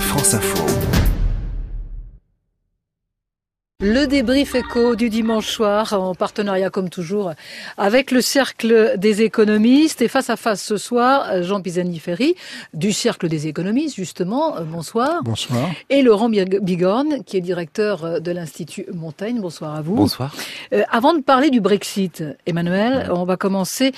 France Info. Le débrief éco du dimanche soir en partenariat comme toujours avec le Cercle des économistes et face à face ce soir Jean Pisani-Ferry du Cercle des économistes justement. Euh, bonsoir. Bonsoir. Et Laurent Bigorne qui est directeur euh, de l'Institut Montaigne. Bonsoir à vous. Bonsoir. Euh, avant de parler du Brexit, Emmanuel, on va commencer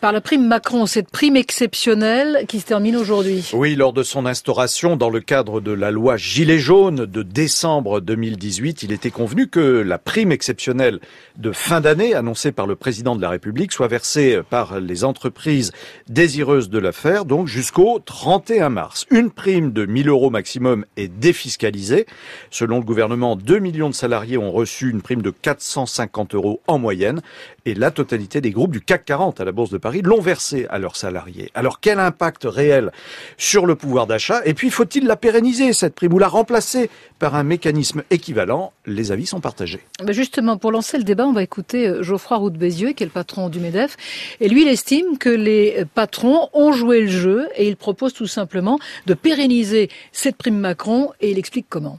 par la prime Macron, cette prime exceptionnelle qui se termine aujourd'hui. Oui, lors de son instauration dans le cadre de la loi Gilets jaunes de décembre 2018, il était convenu que la prime exceptionnelle de fin d'année annoncée par le président de la République soit versée par les entreprises désireuses de la faire, donc jusqu'au 31 mars. Une prime de 1000 euros maximum est défiscalisée. Selon le gouvernement, 2 millions de salariés ont reçu une prime de 450 euros en moyenne et la totalité des groupes du CAC 40 à la Bourse de Paris l'ont versée à leurs salariés. Alors quel impact réel sur le pouvoir d'achat? Et puis faut-il la pérenniser, cette prime, ou la remplacer par un mécanisme équivalent? Avis sont partagés. justement, pour lancer le débat, on va écouter euh, Geoffroy Roux Bézieux, qui est le patron du MEDEF. Et lui, il estime que les patrons ont joué le jeu et il propose tout simplement de pérenniser cette prime Macron et il explique comment.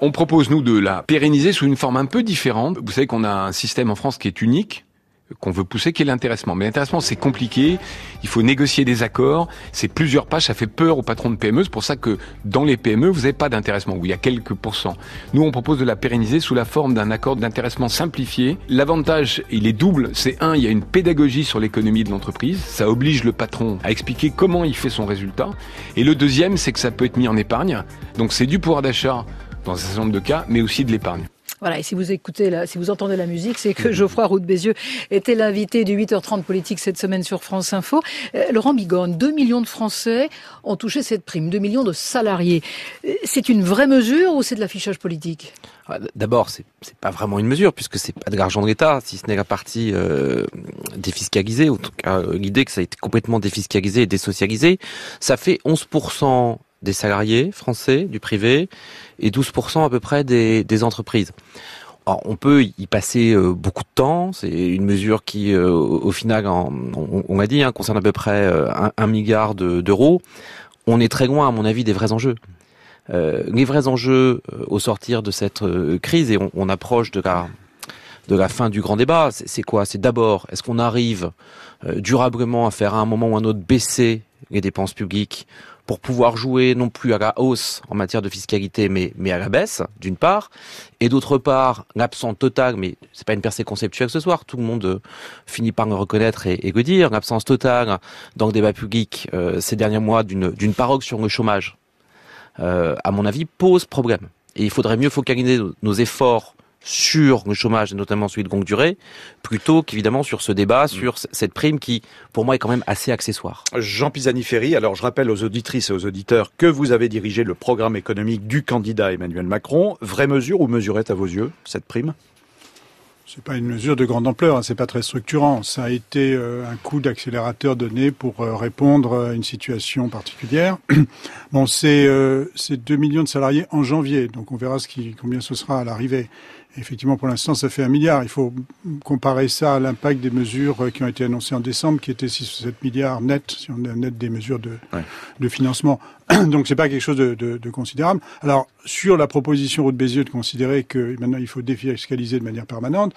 On propose, nous, de la pérenniser sous une forme un peu différente. Vous savez qu'on a un système en France qui est unique qu'on veut pousser, qui est l'intéressement. Mais l'intéressement, c'est compliqué. Il faut négocier des accords. C'est plusieurs pages. Ça fait peur aux patrons de PME. C'est pour ça que dans les PME, vous n'avez pas d'intéressement, où il y a quelques pourcents. Nous, on propose de la pérenniser sous la forme d'un accord d'intéressement simplifié. L'avantage, il est double. C'est un, il y a une pédagogie sur l'économie de l'entreprise. Ça oblige le patron à expliquer comment il fait son résultat. Et le deuxième, c'est que ça peut être mis en épargne. Donc c'est du pouvoir d'achat dans un certain nombre de cas, mais aussi de l'épargne. Voilà, et si vous écoutez, la, si vous entendez la musique, c'est que Geoffroy Roux de Bézieux était l'invité du 8h30 politique cette semaine sur France Info. Euh, Laurent Bigorne, 2 millions de Français ont touché cette prime, 2 millions de salariés. Euh, c'est une vraie mesure ou c'est de l'affichage politique? Ah, D'abord, c'est pas vraiment une mesure puisque c'est pas de l'argent de l'État, si ce n'est la partie euh, défiscalisée, en tout cas l'idée que ça a été complètement défiscalisé et désocialisé. Ça fait 11% des salariés français du privé et 12% à peu près des, des entreprises. Alors, on peut y passer euh, beaucoup de temps. C'est une mesure qui, euh, au final, on, on l'a dit, hein, concerne à peu près euh, un, milliard d'euros. on est très loin, à mon avis, des vrais enjeux. les vrais enjeux au sortir de cette crise, et on, on, approche de la, de la fin du grand débat, c'est quoi? C'est d'abord, est-ce qu'on arrive durablement à faire à un moment ou à un autre baisser les dépenses publiques pour pouvoir jouer non plus à la hausse en matière de fiscalité, mais, à la baisse, d'une part, et d'autre part, l'absence totale, mais c'est pas une percée conceptuelle ce soir, tout le monde euh, finit par le reconnaître et, et le dire, l'absence totale dans le débat public euh, ces derniers mois d'une paroque sur le chômage, euh, à mon avis, pose problème. Et il faudrait mieux focaliser nos efforts sur le chômage, et notamment celui de longue durée, plutôt qu'évidemment sur ce débat, mm. sur cette prime qui, pour moi, est quand même assez accessoire. Jean Pisani-Ferry, alors je rappelle aux auditrices et aux auditeurs que vous avez dirigé le programme économique du candidat Emmanuel Macron. Vraie mesure ou mesurette à vos yeux, cette prime? C'est pas une mesure de grande ampleur, hein, c'est pas très structurant. Ça a été euh, un coup d'accélérateur donné pour euh, répondre à une situation particulière. bon, c'est euh, 2 millions de salariés en janvier, donc on verra ce qui, combien ce sera à l'arrivée. Effectivement, pour l'instant, ça fait un milliard. Il faut comparer ça à l'impact des mesures qui ont été annoncées en décembre, qui étaient 6 ou 7 milliards net, si on est net des mesures de, de financement. Donc, c'est pas quelque chose de, de, de, considérable. Alors, sur la proposition Route Bézieux de considérer que maintenant il faut défiscaliser de manière permanente,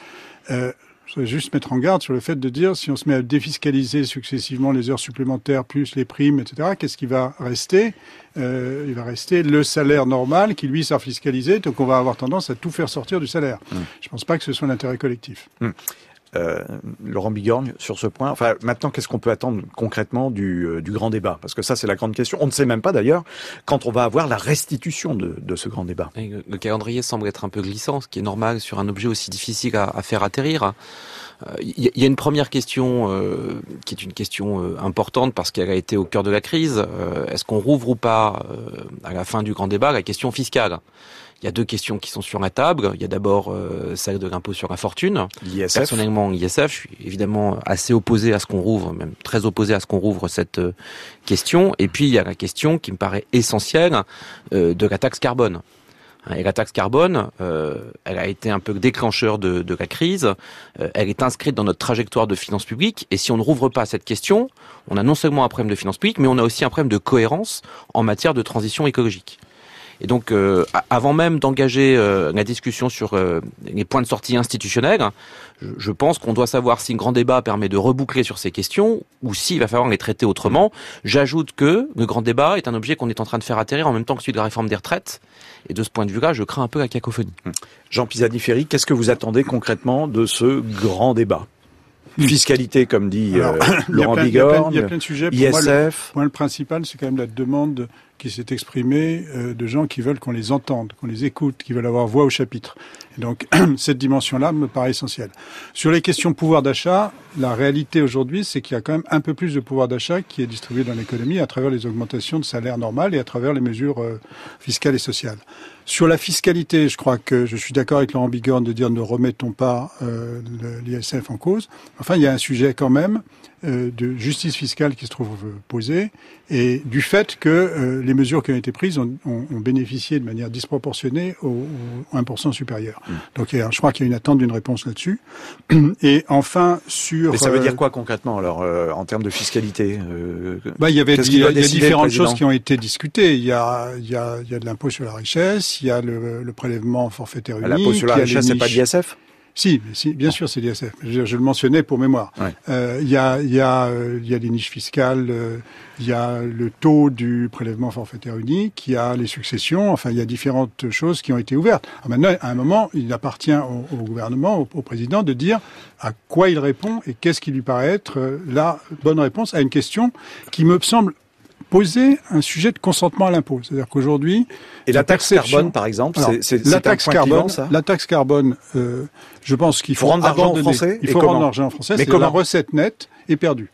euh, je voudrais juste mettre en garde sur le fait de dire si on se met à défiscaliser successivement les heures supplémentaires plus les primes, etc., qu'est-ce qui va rester? Euh, Il va rester le salaire normal qui, lui, sera fiscalisé. Donc on va avoir tendance à tout faire sortir du salaire. Mmh. Je ne pense pas que ce soit l'intérêt collectif. Mmh. Euh, Laurent Bigorgne sur ce point. Enfin, maintenant, qu'est-ce qu'on peut attendre concrètement du, euh, grand débat? Parce que ça, c'est la grande question. On ne sait même pas d'ailleurs quand on va avoir la restitution de, ce grand débat. le, calendrier semble être un peu glissant, ce qui est normal sur un objet aussi difficile à faire atterrir. Il euh, y a une première question euh, qui est une question euh, importante parce qu'elle a été au cœur de la crise. Euh, Est-ce qu'on rouvre ou pas à la fin du grand débat la question fiscale? Il y a deux questions qui sont sur la table. Il y a d'abord euh, celle de l'impôt sur la fortune. L'ISF. Personnellement, l'ISF, je suis évidemment assez opposé à ce qu'on rouvre, même très opposé à ce qu'on rouvre cette euh, question. Et puis il y a la question qui me paraît essentielle euh, de la taxe carbone. Et la taxe carbone, euh, elle a été un peu déclencheur de, de la crise. Euh, elle est inscrite dans notre trajectoire de finances publiques. Et si on ne rouvre pas cette question, on a non seulement un problème de finances publiques, mais on a aussi un problème de cohérence en matière de transition écologique. Et donc, euh, avant même d'engager euh, la discussion sur euh, les points de sortie institutionnels, je, je pense qu'on doit savoir si un grand débat permet de reboucler sur ces questions ou s'il va falloir les traiter autrement. J'ajoute que le grand débat est un objet qu'on est en train de faire atterrir en même temps que celui de la réforme des retraites. Et de ce point de vue-là, je crains un peu la cacophonie. Jean Pisani-Ferry, qu'est-ce que vous attendez concrètement de ce grand débat? Fiscalité, comme dit Alors, euh, Laurent plein- il y a plein- Bigorne, il y a plein de sujets. Pour moi, le- ISF. Moi, le principal, c'est quand même la demande qui s'est exprimée euh, de gens qui veulent qu'on les entende, qu'on les écoute, qui veulent avoir voix au chapitre. Donc, cette dimension-là me paraît essentielle. Sur les questions pouvoir d'achat, la réalité aujourd'hui, c'est qu'il y a quand même un peu plus de pouvoir d'achat qui est distribué dans l'économie à travers les augmentations de salaire normales et à travers les mesures euh, fiscales et sociales. Sur la fiscalité, je crois que je suis d'accord avec Laurent Bigorne de dire ne remettons pas euh, l'ISF en cause. Enfin, il y a un sujet quand même de justice fiscale qui se trouve euh, posé et du fait que euh, les mesures qui ont été prises ont, ont- ont bénéficié de manière disproportionnée au, au 1% supérieur. Donc il y a- je crois qu'il y a une attente d'une réponse là-dessus. Et enfin, sur... Mais ça veut euh, dire quoi concrètement alors euh, en termes de fiscalité euh, bah, il y avait il y a, doit il y a décider, différentes choses qui ont été discutées. Il y a, il y a, il y a de l'impôt sur la richesse, il y a le, le prélèvement forfaitaire unique. L'impôt sur la richesse, c'est pas d'ISF Si, si, bien sûr, c'est l'ISF. Je, je le mentionnais pour mémoire. Ouais. Euh, Il y a, il y a, euh, il y a les niches fiscales, euh, il y a le taux du prélèvement forfaitaire unique, il y a les successions. Enfin, il y a différentes choses qui ont été ouvertes. Alors maintenant, à un moment, il appartient au, au gouvernement, au, au président, de dire à quoi il répond et qu'est-ce qui lui paraît être la bonne réponse à une question qui me semble poser un sujet de consentement à l'impôt. C'est-à-dire qu'aujourd'hui, Et la taxe carbone, par exemple, c'est- la taxe carbone, ça? la taxe carbone, euh, je pense qu'il faut, Faut rendre l'argent aux. Français Il faut rendre l'argent aux Français. Mais c'est la recette nette est perdue.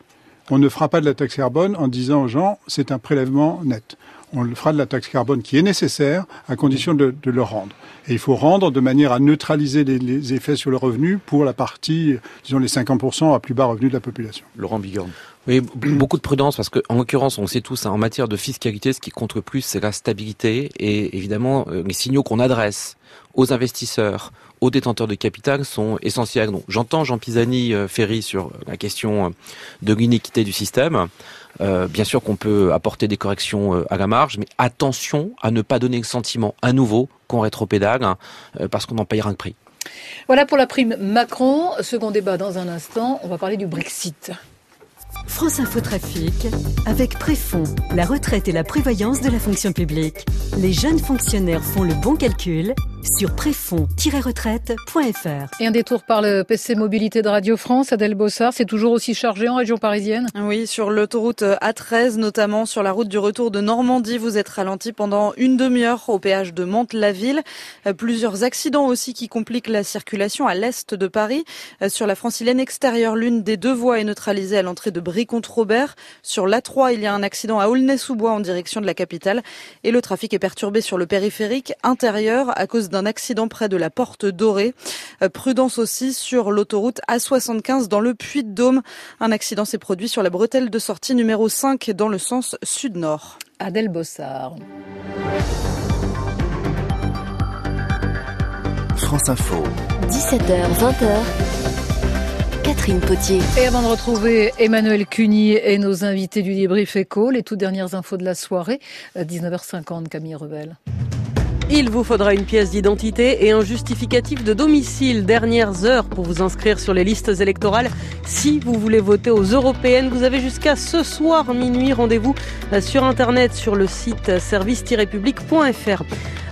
On ne fera pas de la taxe carbone en disant aux gens c'est un prélèvement net. On le fera de la taxe carbone qui est nécessaire à condition de, de le rendre. Et il faut rendre de manière à neutraliser les, les effets sur le revenu pour la partie, disons les 50% à plus bas revenu de la population. Laurent Bigorne. Oui, beaucoup de prudence parce que, en l'occurrence, on le sait tous, hein, en matière de fiscalité, ce qui compte le plus, c'est la stabilité et évidemment euh, les signaux qu'on adresse aux investisseurs, aux détenteurs de capital sont essentiels. Donc, j'entends Jean Pisani euh, Ferry sur la question euh, de l'iniquité du système. Euh, bien sûr qu'on peut apporter des corrections euh, à la marge, mais attention à ne pas donner le sentiment à nouveau qu'on rétropédale hein, euh, parce qu'on en payera un prix. Voilà pour la prime Macron. Second débat dans un instant. On va parler du Brexit. France Info Trafic avec Préfond, la retraite et la prévoyance de la fonction publique. Les jeunes fonctionnaires font le bon calcul sur préfond-retraite.fr. Et un détour par le PC Mobilité de Radio France. Adèle Bossard, c'est toujours aussi chargé en région parisienne Oui, sur l'autoroute A13, notamment sur la route du retour de Normandie, vous êtes ralenti pendant une demi-heure au péage de Mantes-la-Ville. Euh, Plusieurs accidents aussi qui compliquent la circulation à l'est de Paris. Euh, Sur la francilienne extérieure, l'une des deux voies est neutralisée à l'entrée de Brie-contre-Robert. Sur l'A3, il y a un accident à Aulnay-sous-Bois en direction de la capitale. Et le trafic est perturbé sur le périphérique intérieur à cause d'un accident près de la Porte Dorée. Euh, Prudence aussi sur l'autoroute A75 dans le Puy-de-Dôme. Un accident s'est produit sur la bretelle de sortie numéro 5 dans le sens sud-nord. Adèle Bossard. France Info. 17h, 20h. Catherine Potier. Et avant de retrouver Emmanuel Cuny et nos invités du débrief éco, les toutes dernières infos de la soirée, à 19h50, Camille Revel. Il vous faudra une pièce d'identité et un justificatif de domicile. Dernières heures pour vous inscrire sur les listes électorales. Si vous voulez voter aux européennes, vous avez jusqu'à ce soir minuit. Rendez-vous sur Internet sur le site service-public.fr.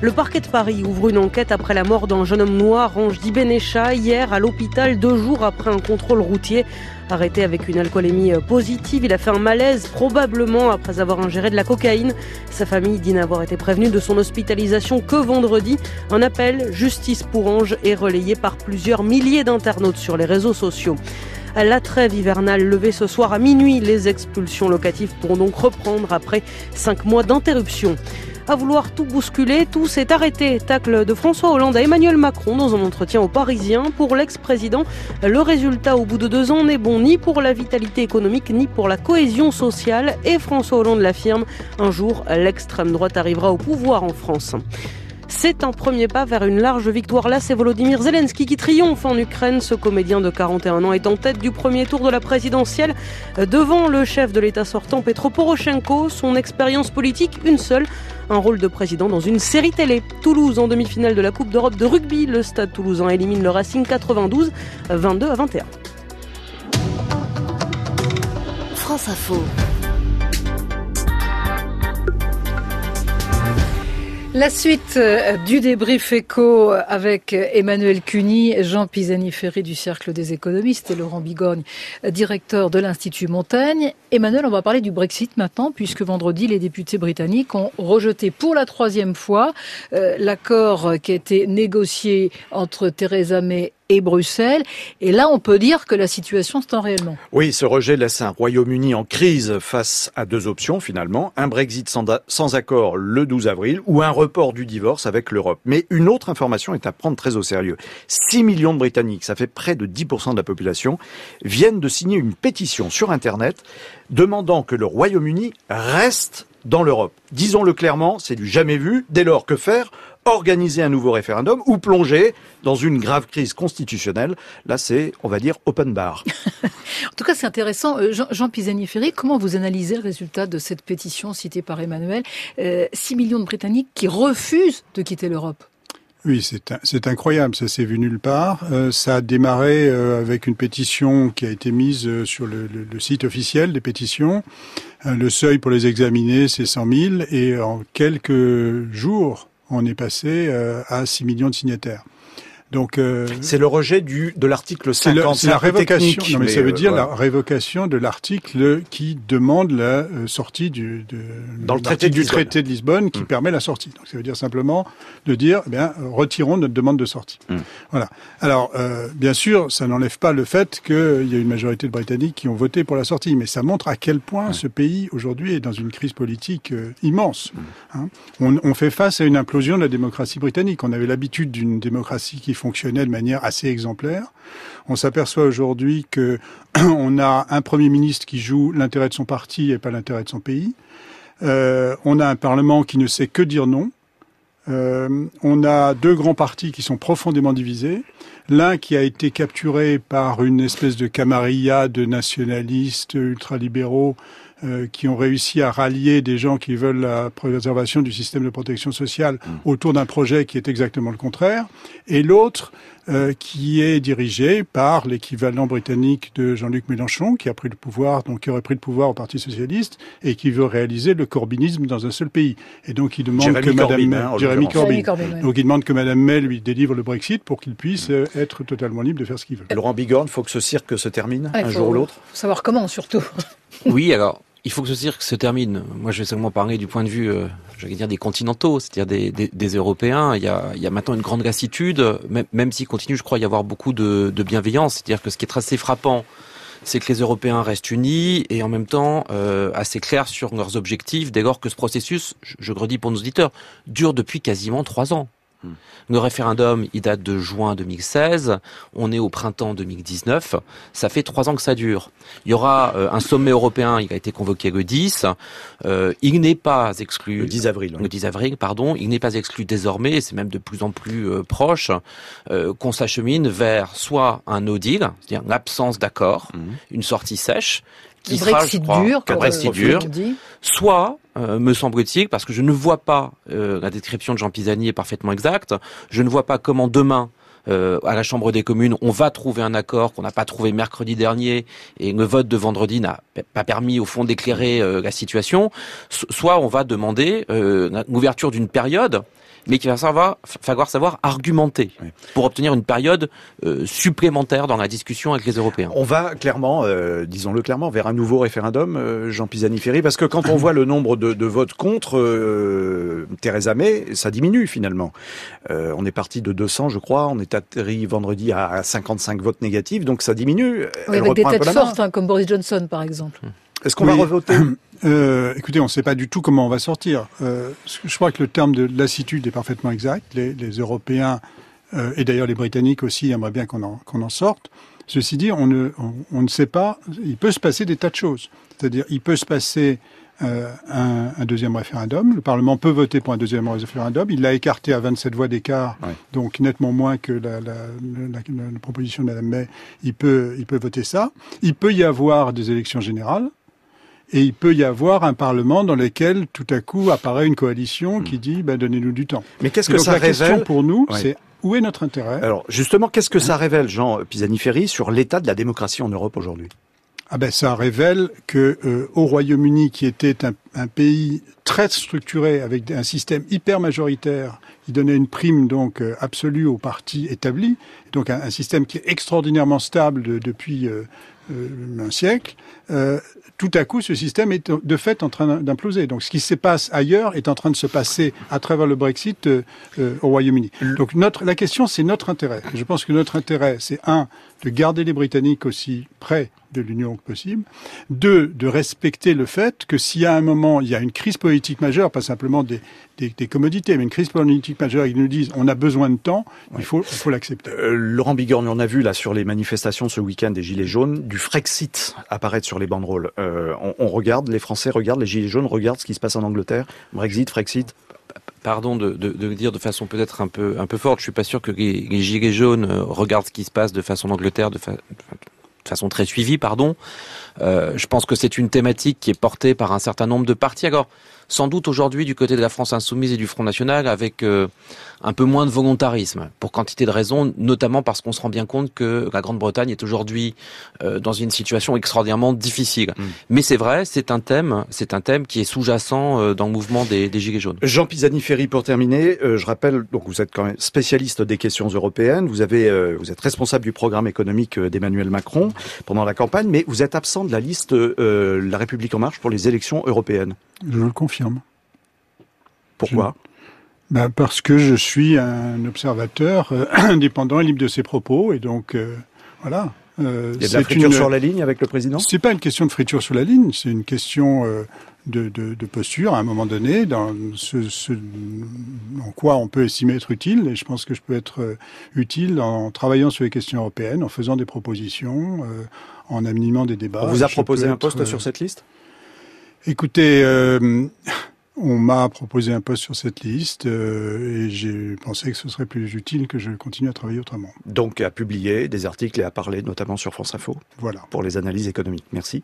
Le parquet de Paris ouvre une enquête après la mort d'un jeune homme noir, Ange Benécha, hier à l'hôpital, deux jours après un contrôle routier. Arrêté avec une alcoolémie positive, il a fait un malaise, probablement après avoir ingéré de la cocaïne. Sa famille dit n'avoir été prévenue de son hospitalisation que vendredi. Un appel Justice pour Ange est relayé par plusieurs milliers d'internautes sur les réseaux sociaux. À la trêve hivernale levée ce soir à minuit, les expulsions locatives pourront donc reprendre après cinq mois d'interruption. À vouloir tout bousculer, tout s'est arrêté. Tacle de François Hollande à Emmanuel Macron dans un entretien aux Parisiens. Pour l'ex-président, le résultat au bout de deux ans n'est bon ni pour la vitalité économique ni pour la cohésion sociale. Et François Hollande l'affirme, un jour l'extrême droite arrivera au pouvoir en France. C'est un premier pas vers une large victoire. Là, c'est Volodymyr Zelensky qui triomphe en Ukraine. Ce comédien de 41 ans est en tête du premier tour de la présidentielle devant le chef de l'État sortant Petro Poroshenko. Son expérience politique, une seule, un rôle de président dans une série télé. Toulouse en demi-finale de la Coupe d'Europe de rugby. Le stade toulousain élimine le Racing 92, 22 à 21. France Info. La suite euh, du débrief éco avec Emmanuel Cuny, Jean Pisani-Ferry du Cercle des économistes et Laurent Bigogne, directeur de l'Institut Montaigne. Emmanuel, on va parler du Brexit maintenant, puisque vendredi, les députés britanniques ont rejeté pour la troisième fois euh, l'accord qui a été négocié entre Theresa May et Bruxelles. Et là, on peut dire que la situation se tend réellement. Oui, ce rejet laisse un Royaume-Uni en crise face à deux options finalement. Un Brexit sans, accord le 12 avril ou un report du divorce avec l'Europe. Mais une autre information est à prendre très au sérieux. 6 millions de Britanniques, ça fait près de 10% de la population, viennent de signer une pétition sur Internet demandant que le Royaume-Uni reste dans l'Europe. Disons-le clairement, c'est du jamais vu. Dès lors, que faire? Organiser un nouveau référendum ou plonger dans une grave crise constitutionnelle. Là, c'est, on va dire, open bar. en tout cas, c'est intéressant. Euh, Jean, Jean Pisani-Ferry, comment vous analysez le résultat de cette pétition citée par Emmanuel 6 euh, millions de Britanniques qui refusent de quitter l'Europe. Oui, c'est incroyable, ça s'est vu nulle part. Euh, ça a démarré avec une pétition qui a été mise sur le, le site officiel des pétitions. le seuil pour les examiner, c'est 100 000, et en quelques jours, on est passé euh, à 6 millions de signataires. Donc euh, c'est le rejet du de l'article 50. C'est la révocation. non, mais, ça veut euh, dire la révocation de l'article qui demande la euh, sortie du de, dans le traité du traité de Lisbonne qui mm. permet la sortie. Donc ça veut dire simplement de dire eh bien retirons notre demande de sortie. Mm. Voilà. Alors bien sûr, ça n'enlève pas le fait qu'il y a une majorité de Britanniques qui ont voté pour la sortie, mais ça montre à quel point ce pays aujourd'hui est dans une crise politique immense. Mm. Hein. on, on fait face à une implosion de la démocratie britannique. On avait l'habitude d'une démocratie qui fonctionnait de manière assez exemplaire. On s'aperçoit aujourd'hui que on a un premier ministre qui joue l'intérêt de son parti et pas l'intérêt de son pays. Euh, on a un parlement qui ne sait que dire non. Euh, on a deux grands partis qui sont profondément divisés. L'un qui a été capturé par une espèce de camarilla de nationalistes ultralibéraux euh, qui ont réussi à rallier des gens qui veulent la préservation du système de protection sociale mmh. autour d'un projet qui est exactement le contraire, et l'autre euh, qui est dirigé par l'équivalent britannique de Jean-Luc Mélenchon, qui a pris le pouvoir, donc qui aurait pris le pouvoir au Parti socialiste, et qui veut réaliser le corbynisme dans un seul pays. Et donc il demande que Madame May, hein, Corbyn, donc il demande que Madame May lui délivre le Brexit pour qu'il puisse euh, être totalement libre de faire ce qu'il veut. Laurent Bigorne, faut que ce cirque se termine un jour ou l'autre. Savoir comment surtout. oui, alors il faut que ce cirque se termine. Moi, je vais seulement parler du point de vue, euh, dire, des continentaux, c'est-à-dire des, Européens. Il y, a, maintenant une grande lassitude, même, même s'il continue, je crois, y avoir beaucoup de, de bienveillance. C'est-à-dire que ce qui est assez frappant, c'est que les Européens restent unis et en même temps euh, assez clairs sur leurs objectifs, dès lors que ce processus, je, je redis pour nos auditeurs, dure depuis quasiment trois ans. Le référendum, il date de juin 2016. On est au printemps 2019. Ça fait trois ans que ça dure. Il y aura euh, un sommet européen. Il a été convoqué le 10. Euh, il n'est pas exclu. Le 10 avril. Le 10 avril, pardon. Il n'est pas exclu désormais. C'est même de plus en plus euh, proche qu'on s'achemine vers soit un no deal, c'est-à-dire l'absence d'accord, mmh. une sortie sèche, qui sera, je crois, dur, Brexit dur, soit, euh, me semble-t-il, parce que je ne vois pas, euh, la description de Jean Pisani est parfaitement exacte, je ne vois pas comment demain, euh, à la Chambre des communes, on va trouver un accord qu'on n'a pas trouvé mercredi dernier et le vote de vendredi n'a pas permis au fond d'éclairer la situation. Soit on va demander l'ouverture d'une période mais qu'il va savoir, falloir savoir argumenter pour obtenir une période euh, supplémentaire dans la discussion avec les Européens. On va clairement, euh, disons-le clairement, vers un nouveau référendum, euh, Jean Pisani-Ferry, parce que quand on voit le nombre de, de votes contre Theresa May, ça diminue finalement. on est parti de 200, je crois, on est atterri vendredi à 55 votes négatifs, donc ça diminue. Oui, avec des têtes fortes, hein, comme Boris Johnson par exemple. Est-ce qu'on va revoter euh, Écoutez, on ne sait pas du tout comment on va sortir. Euh, je crois que le terme de lassitude est parfaitement exact. Les, les Européens euh, et d'ailleurs les Britanniques aussi aimeraient bien qu'on en, qu'on en sorte. Ceci dit, on ne, on, on, ne sait pas. Il peut se passer des tas de choses. C'est-à-dire, il peut se passer euh, un, un, deuxième référendum. Le Parlement peut voter pour un deuxième référendum. Il l'a écarté à 27 voix d'écart, ouais. donc nettement moins que la, la, la, la, proposition de Mme May. Il peut, il peut voter ça. Il peut y avoir des élections générales. Et il peut y avoir un Parlement dans lequel tout à coup apparaît une coalition qui dit ben, donnez-nous du temps. Mais qu'est-ce que donc, ça la révèle question pour nous, ouais. c'est où est notre intérêt? Alors justement, qu'est-ce que ça révèle, Jean Pisani-Ferry, sur l'état de la démocratie en Europe aujourd'hui? Ah ben ça révèle que euh, au Royaume-Uni, qui était un, un, pays très structuré avec un système hyper majoritaire, qui donnait une prime donc euh, absolue aux partis établis, donc un, un, système qui est extraordinairement stable de, depuis euh, un siècle. tout à coup, ce système est de fait en train d'imploser. Donc, ce qui se passe ailleurs est en train de se passer à travers le Brexit au Royaume-Uni. Donc, notre, la question, c'est notre intérêt. Je pense que notre intérêt, c'est un de garder les Britanniques aussi près de l'Union que possible. Deux, de respecter le fait que s'il y a un moment, il y a une crise politique majeure, pas simplement des, des, des commodités, mais une crise politique majeure, ils nous disent on a besoin de temps, ouais. il faut il faut l'accepter. Euh, Laurent Bigorne, on a vu là sur les manifestations ce week-end des Gilets jaunes, du Frexit apparaître sur les banderoles. Euh, on, on regarde, les Français regardent, les Gilets jaunes regardent ce qui se passe en Angleterre. Brexit, Frexit pardon de, de, de, dire de façon peut-être un peu un peu forte, je suis pas sûr que les, les gilets jaunes euh, regardent ce qui se passe de façon en Angleterre de, fa de façon très suivie, pardon. Euh, je pense que c'est une thématique qui est portée par un certain nombre de partis. Sans doute aujourd'hui du côté de la France insoumise et du Front National avec euh, un peu moins de volontarisme pour quantité de raisons, notamment parce qu'on se rend bien compte que la Grande-Bretagne est aujourd'hui euh, dans une situation extraordinairement difficile. Mm. Mais c'est vrai, c'est un thème, c'est un thème qui est sous-jacent euh, dans le mouvement des, des Gilets jaunes. Jean Pisani-Ferry, pour terminer, je rappelle, donc vous êtes quand même spécialiste des questions européennes, vous avez, vous êtes responsable du programme économique d'Emmanuel Macron pendant la campagne, mais vous êtes absent de la liste La République en marche pour les élections européennes. Je le confirme. Pourquoi je... ben Parce que je suis un observateur euh, indépendant et libre de ses propos, et donc euh, voilà. Euh, Il y a de la friture une... sur la ligne avec le président? C'est pas une question de friture sur la ligne, c'est une question de, de, de, posture à un moment donné, dans ce, ce, en quoi on peut estimer être utile, et je pense que je peux être utile en travaillant sur les questions européennes, en faisant des propositions, en animant des débats. On vous a proposé un poste sur cette liste? Écoutez, euh, on m'a proposé un poste sur cette liste euh, et j'ai pensé que ce serait plus utile que je continue à travailler autrement. Donc à publier des articles et à parler notamment sur France Info. Voilà. Pour les analyses économiques. Merci.